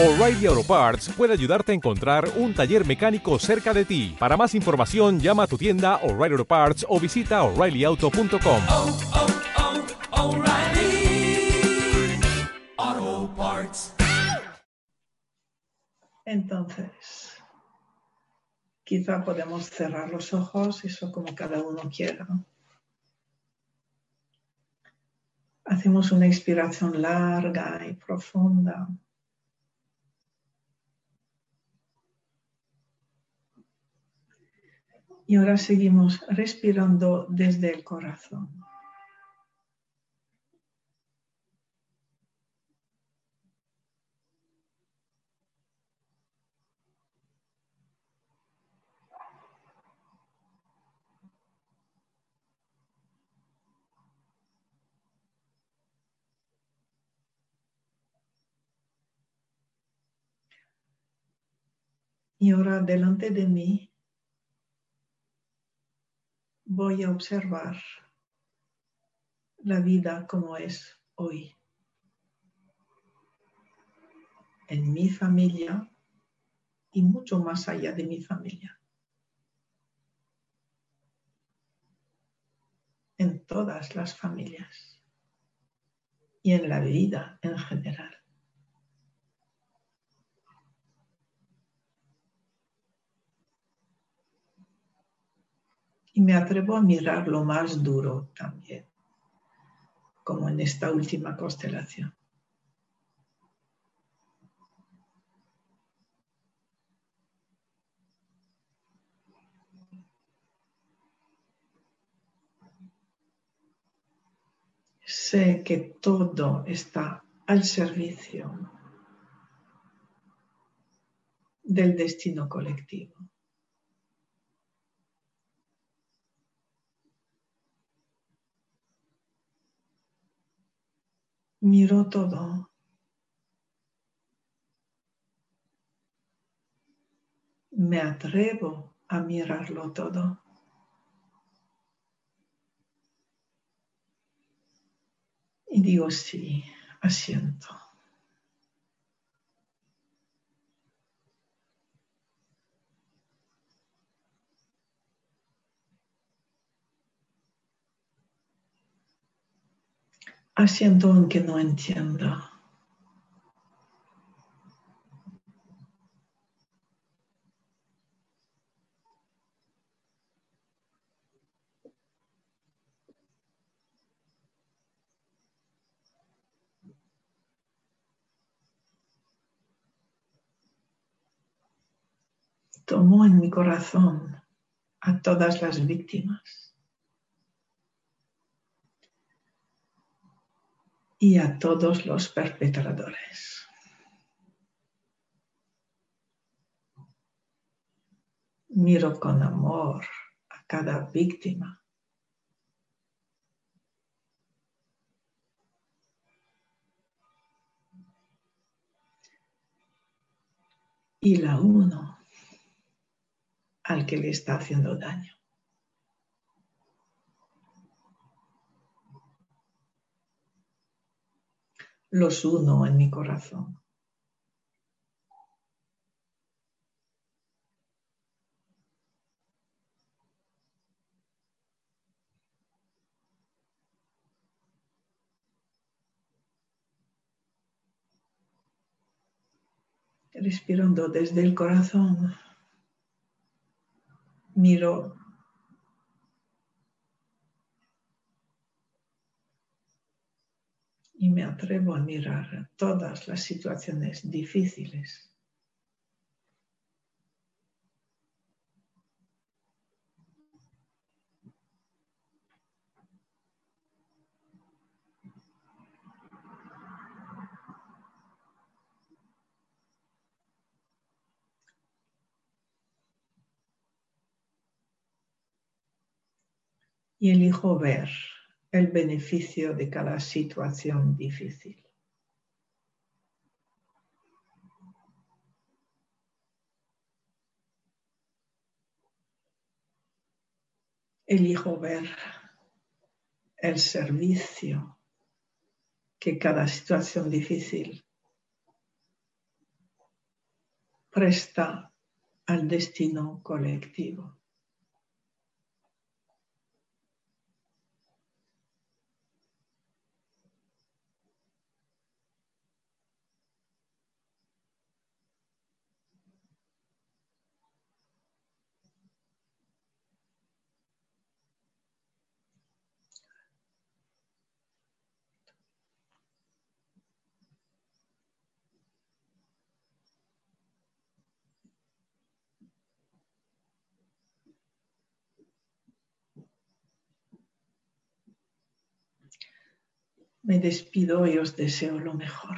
O'Reilly Auto Parts puede ayudarte a encontrar un taller mecánico cerca de ti. Para más información, llama a tu tienda O'Reilly Auto Parts o visita oreillyauto.com. oh, oh, Parts. Entonces, quizá podemos cerrar los ojos, eso como cada uno quiera. Hacemos una inspiración larga y profunda. Y ahora seguimos respirando desde el corazón. Y ahora delante de mí voy a observar la vida como es hoy. En mi familia y mucho más allá de mi familia. En todas las familias y en la vida en general. Y me atrevo a mirar lo más duro también, como en esta última constelación. Sé que todo está al servicio del destino colectivo. Miro todo. Me atrevo a mirarlo todo. Y digo, sí, asiento. Asiento aunque no entienda. Tomo en mi corazón a todas las víctimas. Y a todos los perpetradores. Miro con amor a cada víctima. Y la uno al que le está haciendo daño. Los uno en mi corazón. Respirando desde el corazón, miro y me atrevo a mirar todas las situaciones difíciles. Y elijo ver el beneficio de cada situación difícil. Elijo ver el servicio que cada situación difícil presta al destino colectivo. Me despido y os deseo lo mejor.